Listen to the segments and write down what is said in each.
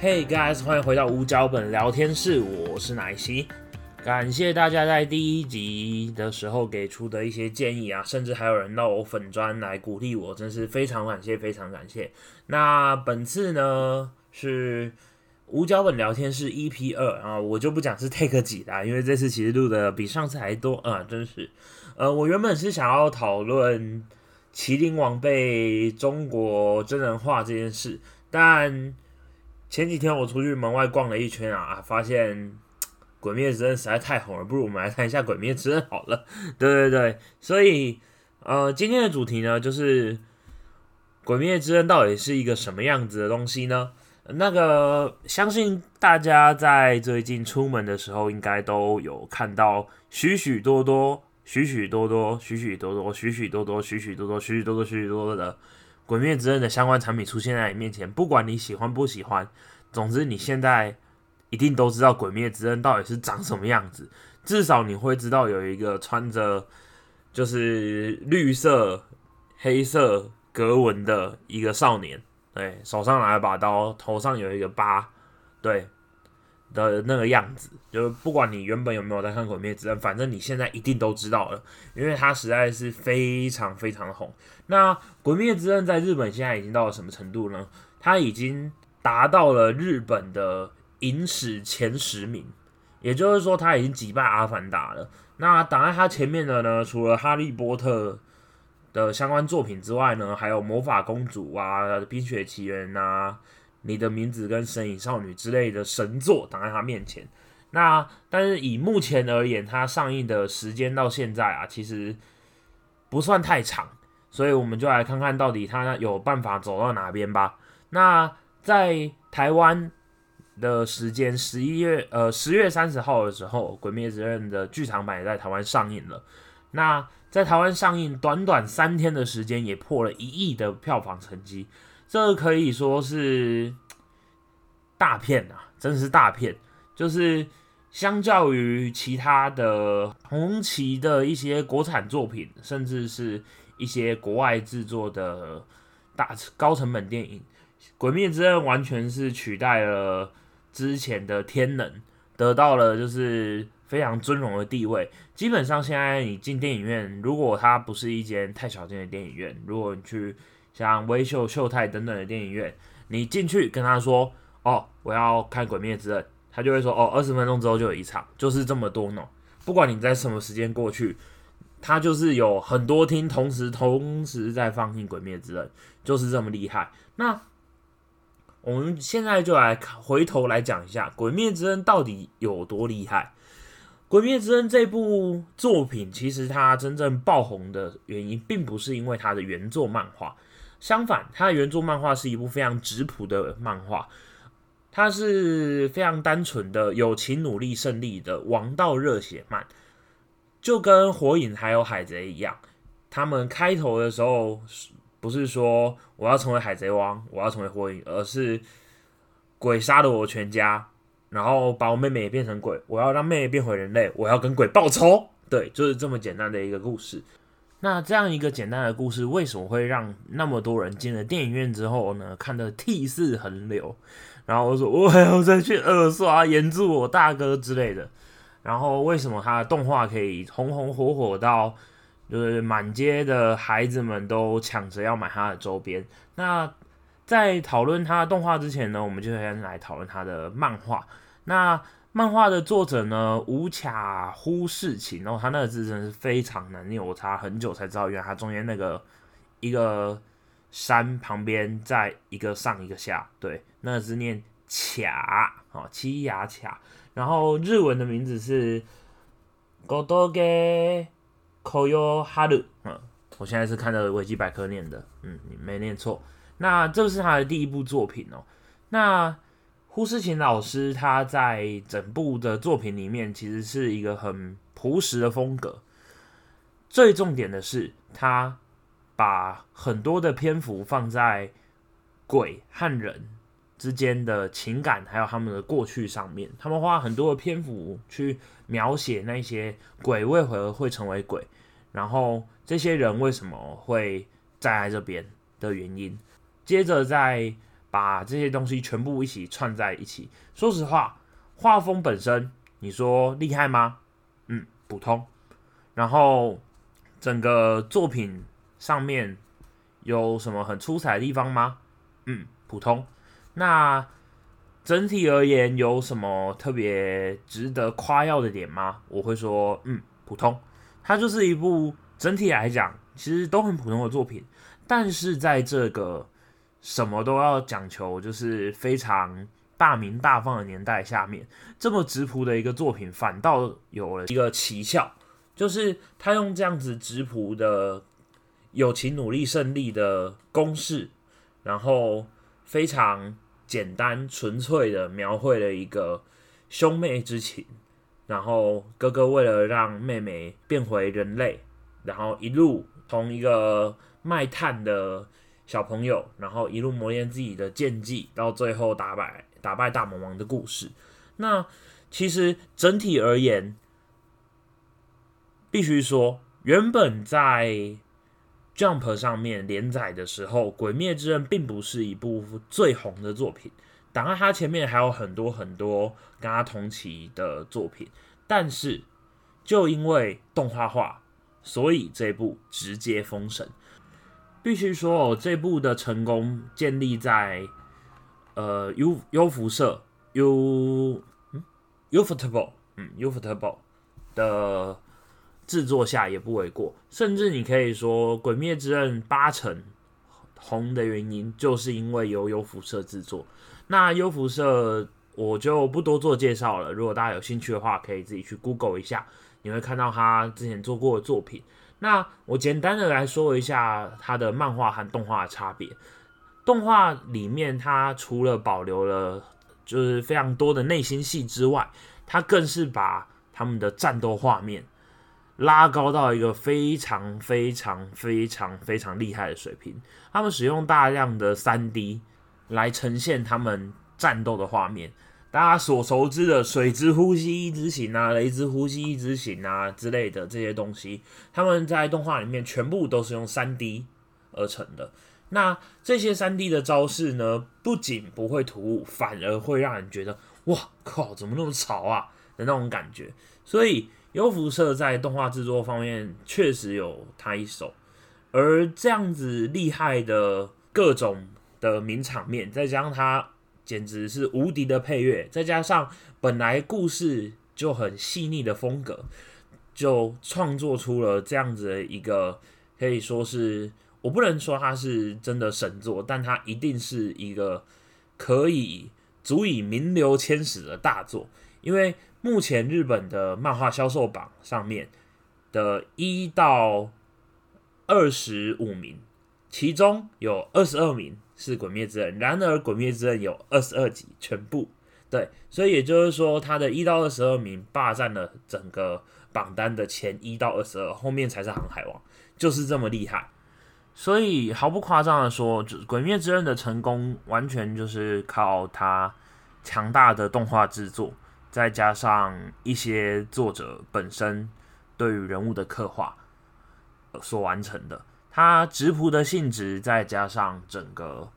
Hey guys，欢迎回到无脚本聊天室，我是奶昔。感谢大家在第一集的时候给出的一些建议啊，甚至还有人到我粉砖来鼓励我，真是非常感谢，非常感谢。那本次呢是无脚本聊天室 EP 二啊，我就不讲是 take 几啦，因为这次其实录的比上次还多啊，真是。呃，我原本是想要讨论麒麟王被中国真人化这件事，但前几天我出去门外逛了一圈啊，发现 《鬼灭之刃》实在太红了，不如我们来看一下《鬼灭之刃》好了。对对对，所以呃，今天的主题呢，就是《鬼灭之刃》到底是一个什么样子的东西呢？那个，相信大家在最近出门的时候，应该都有看到许许多多、许许多多、许许多多、许许多多、许许多多、许许多多、许许多多的。《鬼灭之刃》的相关产品出现在你面前，不管你喜欢不喜欢，总之你现在一定都知道《鬼灭之刃》到底是长什么样子。至少你会知道有一个穿着就是绿色、黑色格纹的一个少年，对，手上拿了把刀，头上有一个疤，对。的那个样子，就是不管你原本有没有在看《鬼灭之刃》，反正你现在一定都知道了，因为它实在是非常非常红。那《鬼灭之刃》在日本现在已经到了什么程度呢？它已经达到了日本的影史前十名，也就是说，它已经击败《阿凡达》了。那挡在它前面的呢，除了《哈利波特》的相关作品之外呢，还有《魔法公主》啊，《冰雪奇缘》啊。你的名字跟神隐少女之类的神作挡在他面前，那但是以目前而言，它上映的时间到现在啊，其实不算太长，所以我们就来看看到底它有办法走到哪边吧。那在台湾的时间十一月呃十月三十号的时候，《鬼灭之刃》的剧场版也在台湾上映了。那在台湾上映短短三天的时间，也破了一亿的票房成绩。这可以说是大片啊，真是大片。就是相较于其他的红旗的一些国产作品，甚至是一些国外制作的大高成本电影，《鬼灭之刃》完全是取代了之前的《天能》，得到了就是非常尊荣的地位。基本上现在你进电影院，如果它不是一间太小间的电影院，如果你去。像微秀、秀泰等等的电影院，你进去跟他说：“哦，我要看《鬼灭之刃》”，他就会说：“哦，二十分钟之后就有一场，就是这么多呢。不管你在什么时间过去，他就是有很多厅同时同时在放映《鬼灭之刃》，就是这么厉害。那我们现在就来回头来讲一下《鬼灭之刃》到底有多厉害。《鬼灭之刃》这部作品其实它真正爆红的原因，并不是因为它的原作漫画。相反，它的原作漫画是一部非常质朴的漫画，它是非常单纯的友情、努力、胜利的王道热血漫，就跟火影还有海贼一样。他们开头的时候不是说我要成为海贼王，我要成为火影，而是鬼杀了我全家，然后把我妹妹也变成鬼，我要让妹妹变回人类，我要跟鬼报仇。对，就是这么简单的一个故事。那这样一个简单的故事，为什么会让那么多人进了电影院之后呢，看得涕泗横流？然后我说我还要再去二刷《岩柱我大哥》之类的。然后为什么他的动画可以红红火火到，就是满街的孩子们都抢着要买他的周边？那在讨论他的动画之前呢，我们就先来讨论他的漫画。那漫画的作者呢，无卡忽视情，然后他那个字真的是非常难念，我查很久才知道，原来他中间那个一个山旁边在一个上一个下，对，那个字念卡，哦，七牙卡，然后日文的名字是 Godoge Koyo Haru，嗯，我现在是看着维基百科念的，嗯，你没念错，那这是他的第一部作品哦，那。胡思琴老师他在整部的作品里面，其实是一个很朴实的风格。最重点的是，他把很多的篇幅放在鬼和人之间的情感，还有他们的过去上面。他们花很多的篇幅去描写那些鬼为何会成为鬼，然后这些人为什么会站在这边的原因。接着在把这些东西全部一起串在一起。说实话，画风本身你说厉害吗？嗯，普通。然后整个作品上面有什么很出彩的地方吗？嗯，普通。那整体而言有什么特别值得夸耀的点吗？我会说，嗯，普通。它就是一部整体来讲其实都很普通的作品，但是在这个什么都要讲求就是非常大名大放的年代下面，这么直朴的一个作品反倒有了一个奇效，就是他用这样子直朴的友情努力胜利的公式，然后非常。简单纯粹的描绘了一个兄妹之情，然后哥哥为了让妹妹变回人类，然后一路从一个卖炭的小朋友，然后一路磨练自己的剑技，到最后打败打败大魔王的故事。那其实整体而言，必须说，原本在。Jump 上面连载的时候，《鬼灭之刃》并不是一部最红的作品，当然它前面还有很多很多跟它同期的作品，但是就因为动画化，所以这部直接封神。必须说哦，这部的成功建立在呃优优辐射 U 嗯 Ufotable 嗯 Ufotable 的。制作下也不为过，甚至你可以说《鬼灭之刃》八成红的原因，就是因为由优辐射制作。那优辐射我就不多做介绍了，如果大家有兴趣的话，可以自己去 Google 一下，你会看到他之前做过的作品。那我简单的来说一下它的漫画和动画的差别。动画里面，它除了保留了就是非常多的内心戏之外，它更是把他们的战斗画面。拉高到一个非常非常非常非常厉害的水平。他们使用大量的三 D 来呈现他们战斗的画面。大家所熟知的“水之呼吸一之型”啊，“雷之呼吸一之型”啊之类的这些东西，他们在动画里面全部都是用三 D 而成的。那这些三 D 的招式呢，不仅不会突兀，反而会让人觉得“哇靠，怎么那么潮啊”的那种感觉。所以。优辐射在动画制作方面确实有他一手，而这样子厉害的各种的名场面，再加上他简直是无敌的配乐，再加上本来故事就很细腻的风格，就创作出了这样子的一个可以说是我不能说它是真的神作，但它一定是一个可以足以名留千史的大作，因为。目前日本的漫画销售榜上面的一到二十五名，其中有二十二名是《鬼灭之刃》，然而《鬼灭之刃》有二十二集全部，对，所以也就是说，它的一到二十二名霸占了整个榜单的前一到二十二，后面才是《航海王》，就是这么厉害。所以毫不夸张的说，《鬼灭之刃》的成功完全就是靠它强大的动画制作。再加上一些作者本身对于人物的刻画所完成的，他直扑的性质，再加上整个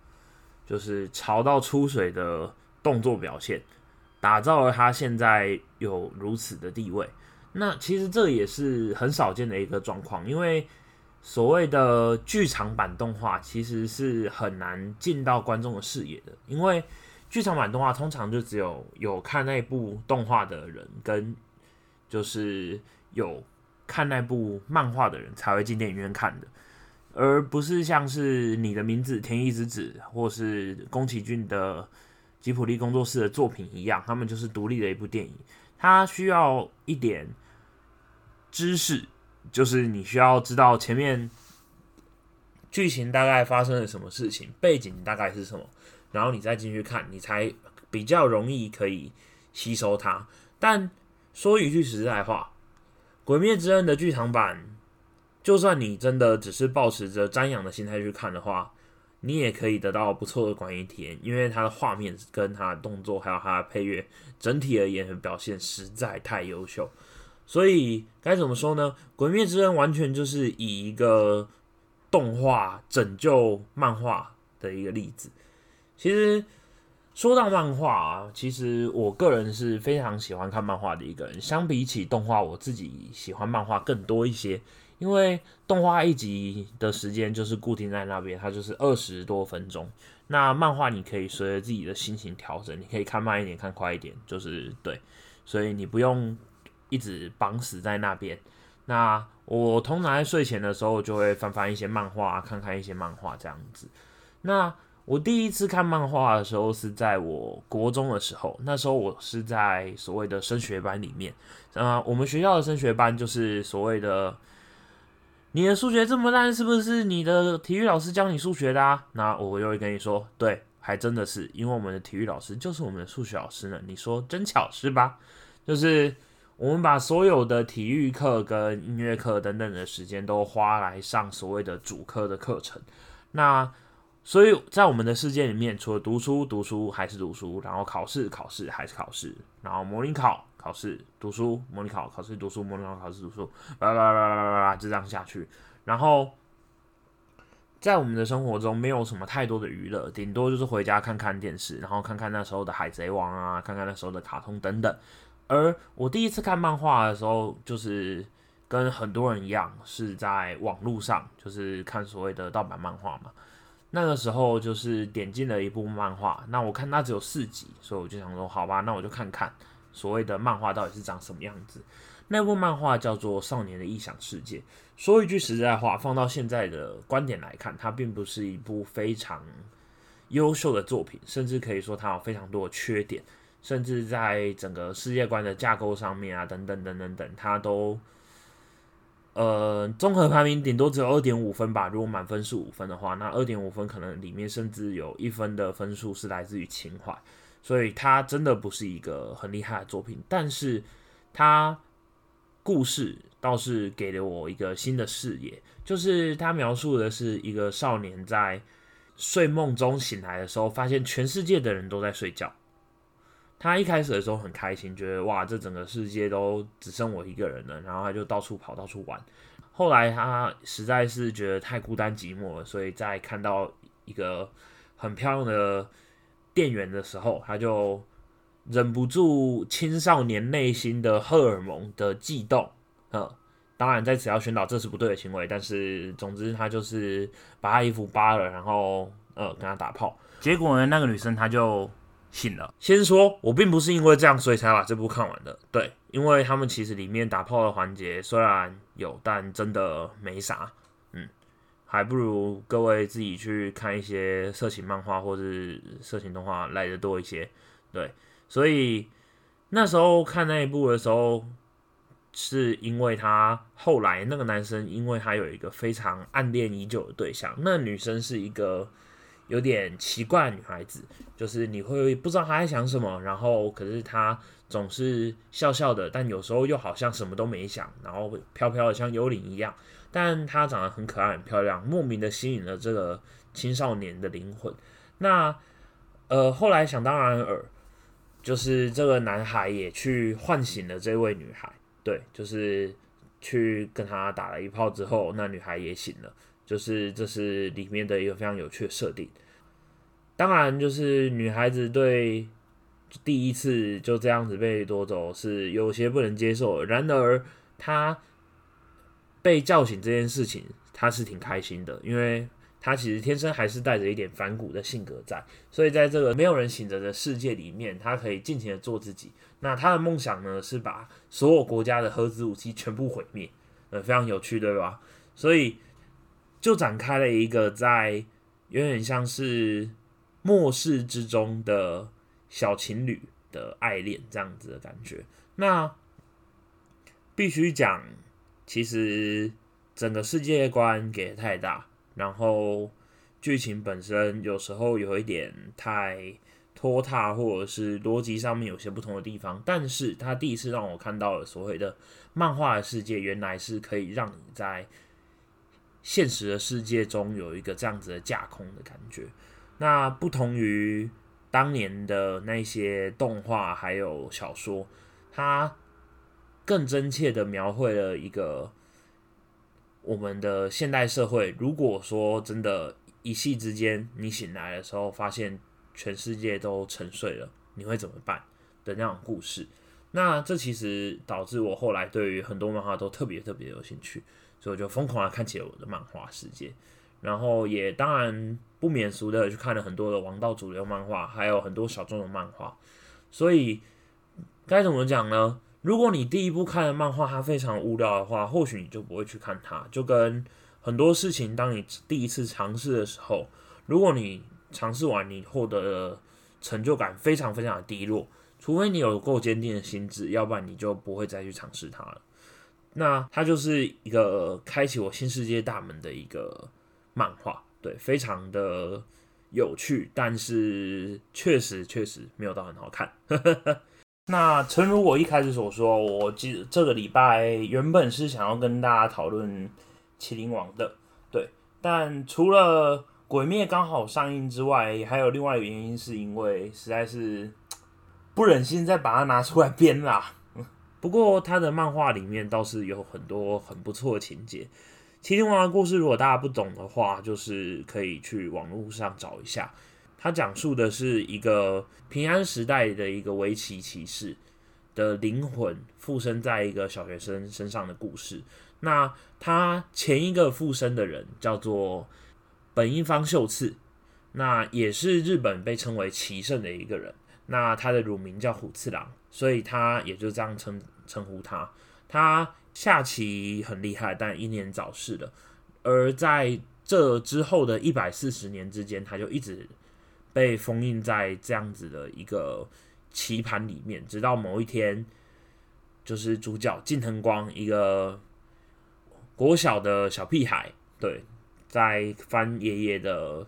就是潮到出水的动作表现，打造了他现在有如此的地位。那其实这也是很少见的一个状况，因为所谓的剧场版动画其实是很难进到观众的视野的，因为。剧场版动画通常就只有有看那部动画的人跟就是有看那部漫画的人才会进电影院看的，而不是像是你的名字、田一之子或是宫崎骏的吉普力工作室的作品一样，他们就是独立的一部电影。它需要一点知识，就是你需要知道前面剧情大概发生了什么事情，背景大概是什么。然后你再进去看，你才比较容易可以吸收它。但说一句实在话，《鬼灭之刃》的剧场版，就算你真的只是保持着瞻仰的心态去看的话，你也可以得到不错的观影体验，因为它的画面跟它的动作还有它的配乐，整体而言表现实在太优秀。所以该怎么说呢？《鬼灭之刃》完全就是以一个动画拯救漫画的一个例子。其实说到漫画啊，其实我个人是非常喜欢看漫画的一个人。相比起动画，我自己喜欢漫画更多一些，因为动画一集的时间就是固定在那边，它就是二十多分钟。那漫画你可以随着自己的心情调整，你可以看慢一点，看快一点，就是对，所以你不用一直绑死在那边。那我通常在睡前的时候就会翻翻一些漫画，看看一些漫画这样子。那我第一次看漫画的时候是在我国中的时候，那时候我是在所谓的升学班里面。啊，我们学校的升学班就是所谓的，你的数学这么烂，是不是你的体育老师教你数学的啊？那我就会跟你说，对，还真的是，因为我们的体育老师就是我们的数学老师呢。你说真巧是吧？就是。我们把所有的体育课跟音乐课等等的时间都花来上所谓的主科的课程，那所以在我们的世界里面，除了读书，读书还是读书，然后考试，考试还是考试，然后模拟考，考试，读书，模拟考，考试，读书，模拟考，考试，读书，啦啦啦啦啦啦，就这样下去。然后在我们的生活中，没有什么太多的娱乐，顶多就是回家看看电视，然后看看那时候的海贼王啊，看看那时候的卡通等等。而我第一次看漫画的时候，就是跟很多人一样，是在网络上，就是看所谓的盗版漫画嘛。那个时候就是点进了一部漫画，那我看它只有四集，所以我就想说，好吧，那我就看看所谓的漫画到底是长什么样子。那部漫画叫做《少年的异想世界》。说一句实在话，放到现在的观点来看，它并不是一部非常优秀的作品，甚至可以说它有非常多的缺点。甚至在整个世界观的架构上面啊，等等等等等，它都，呃，综合排名顶多只有二点五分吧。如果满分是五分的话，那二点五分可能里面甚至有一分的分数是来自于情怀，所以它真的不是一个很厉害的作品。但是它故事倒是给了我一个新的视野，就是它描述的是一个少年在睡梦中醒来的时候，发现全世界的人都在睡觉。他一开始的时候很开心，觉得哇，这整个世界都只剩我一个人了，然后他就到处跑，到处玩。后来他实在是觉得太孤单寂寞了，所以在看到一个很漂亮的店员的时候，他就忍不住青少年内心的荷尔蒙的悸动。嗯，当然在此要宣导这是不对的行为，但是总之他就是把他衣服扒了，然后呃跟他打炮。结果呢，那个女生她就。醒了。先说，我并不是因为这样所以才把这部看完的。对，因为他们其实里面打炮的环节虽然有，但真的没啥。嗯，还不如各位自己去看一些色情漫画或是色情动画来的多一些。对，所以那时候看那一部的时候，是因为他后来那个男生，因为他有一个非常暗恋已久的对象，那女生是一个。有点奇怪女孩子，就是你会不知道她在想什么，然后可是她总是笑笑的，但有时候又好像什么都没想，然后飘飘的像幽灵一样。但她长得很可爱、很漂亮，莫名的吸引了这个青少年的灵魂。那呃，后来想当然尔，就是这个男孩也去唤醒了这位女孩，对，就是去跟她打了一炮之后，那女孩也醒了。就是这是里面的一个非常有趣的设定。当然，就是女孩子对第一次就这样子被夺走是有些不能接受。然而，她被叫醒这件事情，他是挺开心的，因为他其实天生还是带着一点反骨的性格在。所以，在这个没有人醒着的世界里面，他可以尽情的做自己。那他的梦想呢，是把所有国家的核子武器全部毁灭。呃，非常有趣，对吧？所以。就展开了一个在有点像是末世之中的小情侣的爱恋这样子的感觉。那必须讲，其实整个世界观给的太大，然后剧情本身有时候有一点太拖沓，或者是逻辑上面有些不同的地方。但是他第一次让我看到了所谓的漫画的世界，原来是可以让你在。现实的世界中有一个这样子的架空的感觉，那不同于当年的那些动画还有小说，它更真切的描绘了一个我们的现代社会。如果说真的，一夕之间你醒来的时候，发现全世界都沉睡了，你会怎么办的那种故事。那这其实导致我后来对于很多漫画都特别特别有兴趣，所以我就疯狂的看起了我的漫画世界，然后也当然不免俗的去看了很多的王道主流漫画，还有很多小众的漫画。所以该怎么讲呢？如果你第一部看的漫画它非常无聊的话，或许你就不会去看它。就跟很多事情，当你第一次尝试的时候，如果你尝试完你获得的成就感非常非常的低落。除非你有够坚定的心智，要不然你就不会再去尝试它了。那它就是一个开启我新世界大门的一个漫画，对，非常的有趣，但是确实确实没有到很好看。那诚如我一开始所说，我记这个礼拜原本是想要跟大家讨论《麒麟王》的，对，但除了《鬼灭》刚好上映之外，还有另外一个原因，是因为实在是。不忍心再把它拿出来编啦。不过他的漫画里面倒是有很多很不错的情节。麒麟王的故事，如果大家不懂的话，就是可以去网络上找一下。他讲述的是一个平安时代的一个围棋骑士的灵魂附身在一个小学生身上的故事。那他前一个附身的人叫做本因坊秀次，那也是日本被称为棋圣的一个人。那他的乳名叫虎次郎，所以他也就这样称称呼他。他下棋很厉害，但英年早逝了。而在这之后的一百四十年之间，他就一直被封印在这样子的一个棋盘里面，直到某一天，就是主角近藤光一个国小的小屁孩，对，在翻爷爷的。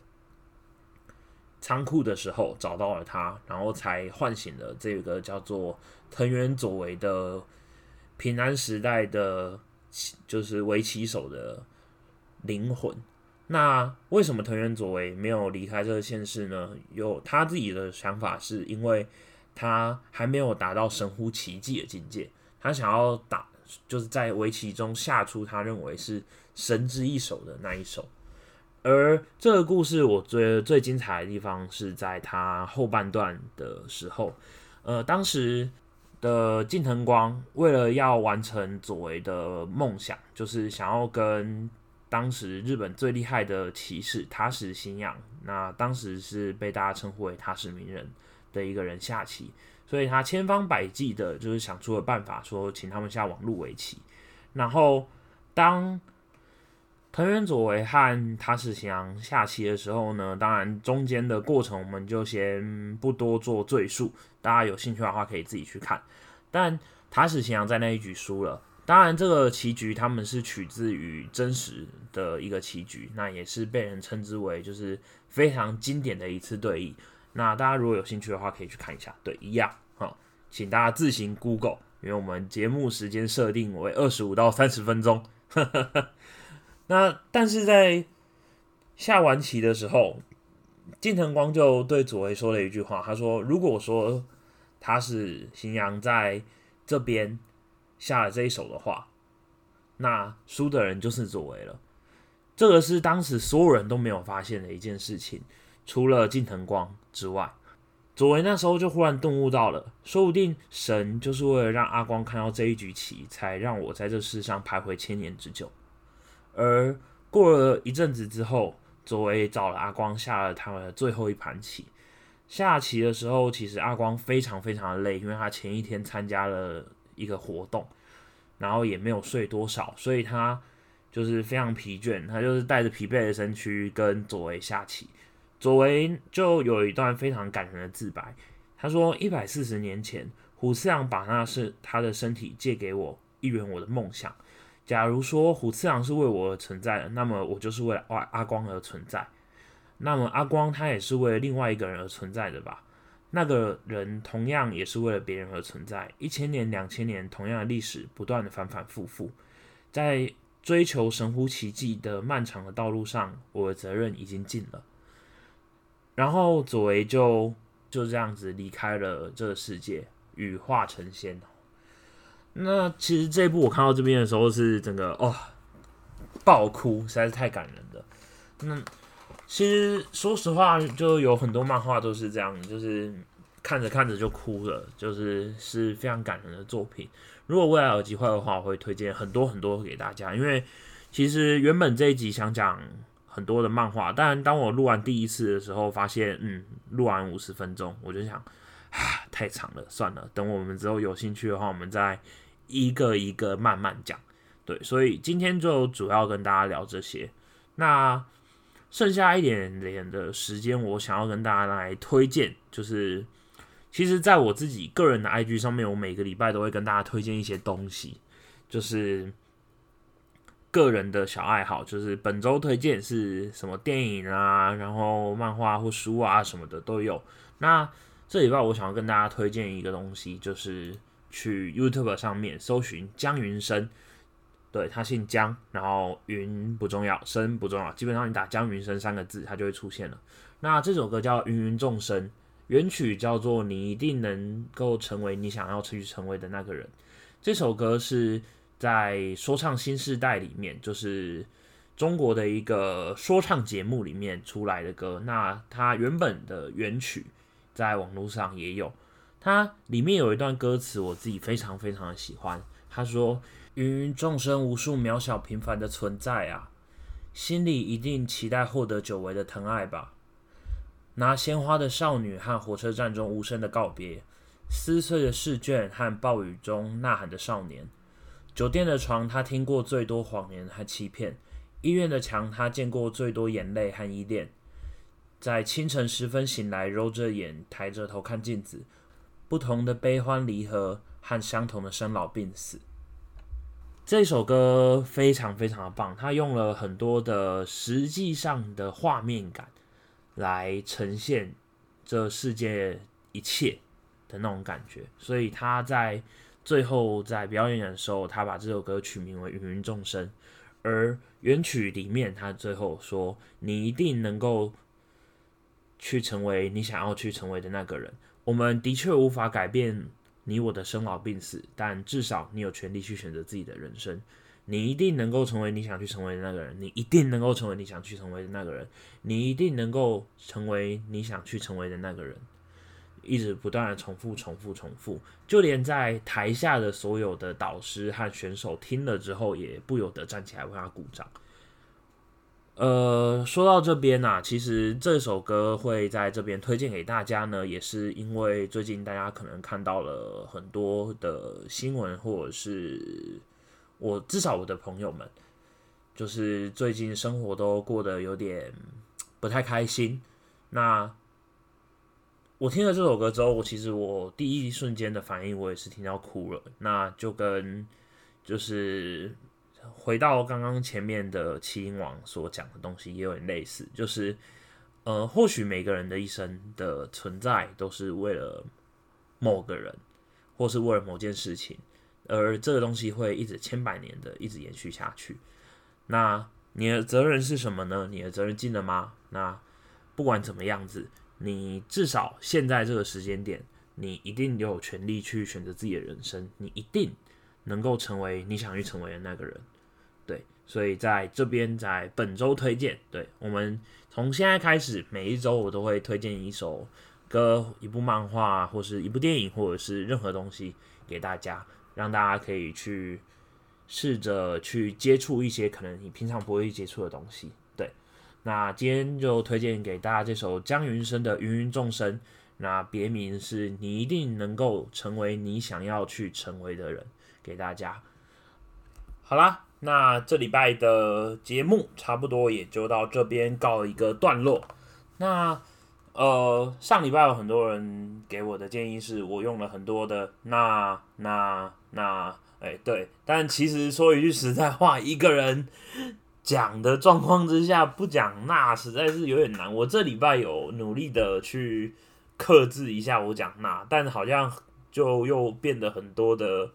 仓库的时候找到了他，然后才唤醒了这个叫做藤原佐为的平安时代的，就是围棋手的灵魂。那为什么藤原佐为没有离开这个现世呢？有他自己的想法，是因为他还没有达到神乎其技的境界，他想要打，就是在围棋中下出他认为是神之一手的那一手。而这个故事，我觉得最精彩的地方是在他后半段的时候，呃，当时的近藤光为了要完成佐为的梦想，就是想要跟当时日本最厉害的骑士塔矢信仰，那当时是被大家称呼为塔矢名人的一个人下棋，所以他千方百计的，就是想出了办法，说请他们下网路围棋，然后当。藤原佐为和塔矢祥下棋的时候呢，当然中间的过程我们就先不多做赘述，大家有兴趣的话可以自己去看。但塔矢祥在那一局输了，当然这个棋局他们是取自于真实的一个棋局，那也是被人称之为就是非常经典的一次对弈。那大家如果有兴趣的话，可以去看一下。对，一样哈，请大家自行 Google，因为我们节目时间设定为二十五到三十分钟。那但是在下完棋的时候，近藤光就对佐维说了一句话，他说：“如果说他是新阳在这边下了这一手的话，那输的人就是佐为了。”这个是当时所有人都没有发现的一件事情，除了近藤光之外，佐为那时候就忽然顿悟到了，说不定神就是为了让阿光看到这一局棋，才让我在这世上徘徊千年之久。而过了一阵子之后，佐为找了阿光下了他们的最后一盘棋。下棋的时候，其实阿光非常非常的累，因为他前一天参加了一个活动，然后也没有睡多少，所以他就是非常疲倦。他就是带着疲惫的身躯跟佐为下棋。佐为就有一段非常感人的自白，他说：“一百四十年前，虎次郎把那是他的身体借给我，一圆我的梦想。”假如说虎次郎是为我而存在的，那么我就是为了阿阿光而存在。那么阿光他也是为了另外一个人而存在的吧？那个人同样也是为了别人而存在。一千年、两千年，同样的历史不断的反反复复，在追求神乎其技的漫长的道路上，我的责任已经尽了。然后佐为就就这样子离开了这个世界，羽化成仙。那其实这一部我看到这边的时候是整个哦爆哭，实在是太感人了。那其实说实话，就有很多漫画都是这样，就是看着看着就哭了，就是是非常感人的作品。如果未来有机会的话，我会推荐很多很多给大家。因为其实原本这一集想讲很多的漫画，但当我录完第一次的时候，发现嗯，录完五十分钟，我就想啊，太长了，算了，等我们之后有兴趣的话，我们再一个一个慢慢讲。对，所以今天就主要跟大家聊这些。那剩下一点点的时间，我想要跟大家来推荐，就是其实在我自己个人的 IG 上面，我每个礼拜都会跟大家推荐一些东西，就是个人的小爱好，就是本周推荐是什么电影啊，然后漫画或书啊什么的都有。那这礼拜我想要跟大家推荐一个东西，就是去 YouTube 上面搜寻江云生。对他姓江，然后云不重要，生不重要，基本上你打江云生三个字，它就会出现了。那这首歌叫《芸芸众生》，原曲叫做《你一定能够成为你想要去成为的那个人》。这首歌是在说唱新时代里面，就是中国的一个说唱节目里面出来的歌。那它原本的原曲在网络上也有，它里面有一段歌词，我自己非常非常的喜欢。他说。芸芸众生，无数渺小平凡的存在啊，心里一定期待获得久违的疼爱吧。拿鲜花的少女和火车站中无声的告别，撕碎的试卷和暴雨中呐喊的少年，酒店的床他听过最多谎言和欺骗，医院的墙他见过最多眼泪和依恋，在清晨时分醒来，揉着眼，抬着头看镜子，不同的悲欢离合和相同的生老病死。这首歌非常非常的棒，它用了很多的实际上的画面感来呈现这世界一切的那种感觉，所以他在最后在表演的时候，他把这首歌取名为《芸芸众生》，而原曲里面他最后说：“你一定能够去成为你想要去成为的那个人。”我们的确无法改变。你我的生老病死，但至少你有权利去选择自己的人生。你一定能够成为你想去成为的那个人，你一定能够成为你想去成为的那个人，你一定能够成为你想去成为的那个人。一直不断的重复、重复、重复，就连在台下的所有的导师和选手听了之后，也不由得站起来为他鼓掌。呃，说到这边呢，其实这首歌会在这边推荐给大家呢，也是因为最近大家可能看到了很多的新闻，或者是我至少我的朋友们，就是最近生活都过得有点不太开心。那我听了这首歌之后，我其实我第一瞬间的反应，我也是听到哭了。那就跟就是。回到刚刚前面的麒麟王所讲的东西，也有点类似，就是，呃，或许每个人的一生的存在都是为了某个人，或是为了某件事情，而这个东西会一直千百年的一直延续下去。那你的责任是什么呢？你的责任尽了吗？那不管怎么样子，你至少现在这个时间点，你一定有权利去选择自己的人生，你一定能够成为你想去成为的那个人。对，所以在这边，在本周推荐，对我们从现在开始，每一周我都会推荐一首歌、一部漫画，或是一部电影，或者是任何东西给大家，让大家可以去试着去接触一些可能你平常不会接触的东西。对，那今天就推荐给大家这首江云生的《芸芸众生》，那别名是你一定能够成为你想要去成为的人，给大家。好啦。那这礼拜的节目差不多也就到这边告一个段落。那呃，上礼拜有很多人给我的建议是我用了很多的那那那，哎对，但其实说一句实在话，一个人讲的状况之下不讲那实在是有点难。我这礼拜有努力的去克制一下我讲那，但好像就又变得很多的。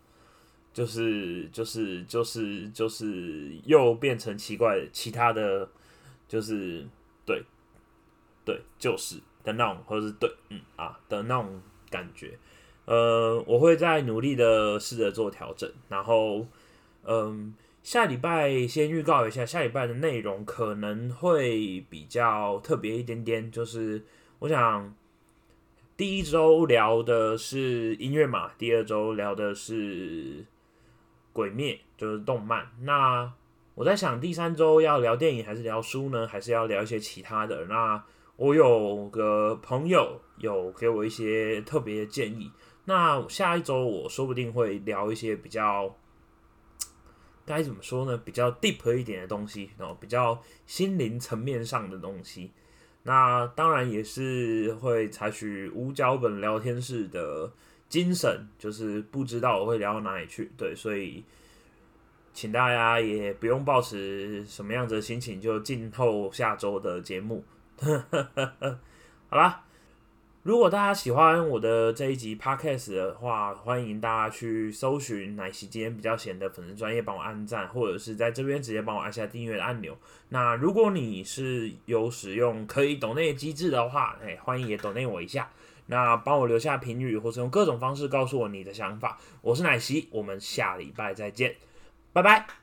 就是就是就是就是又变成奇怪其他的，就是对对就是的那种，或者是对嗯啊的那种感觉。呃，我会在努力的试着做调整，然后嗯，下礼拜先预告一下，下礼拜的内容可能会比较特别一点点，就是我想第一周聊的是音乐嘛，第二周聊的是鬼灭，就是动漫。那我在想，第三周要聊电影还是聊书呢？还是要聊一些其他的？那我有个朋友有给我一些特别的建议。那下一周我说不定会聊一些比较该怎么说呢？比较 deep 一点的东西，然后比较心灵层面上的东西。那当然也是会采取无脚本聊天式的精神，就是不知道我会聊到哪里去。对，所以请大家也不用抱持什么样子的心情，就静候下周的节目。好啦，如果大家喜欢我的这一集 podcast 的话，欢迎大家去搜寻奶昔今天比较闲的粉丝专业，帮我按赞，或者是在这边直接帮我按下订阅的按钮。那如果你是有使用可以抖内机制的话，哎，欢迎也抖内我一下。那帮我留下评语，或是用各种方式告诉我你的想法。我是奶昔，我们下礼拜再见，拜拜。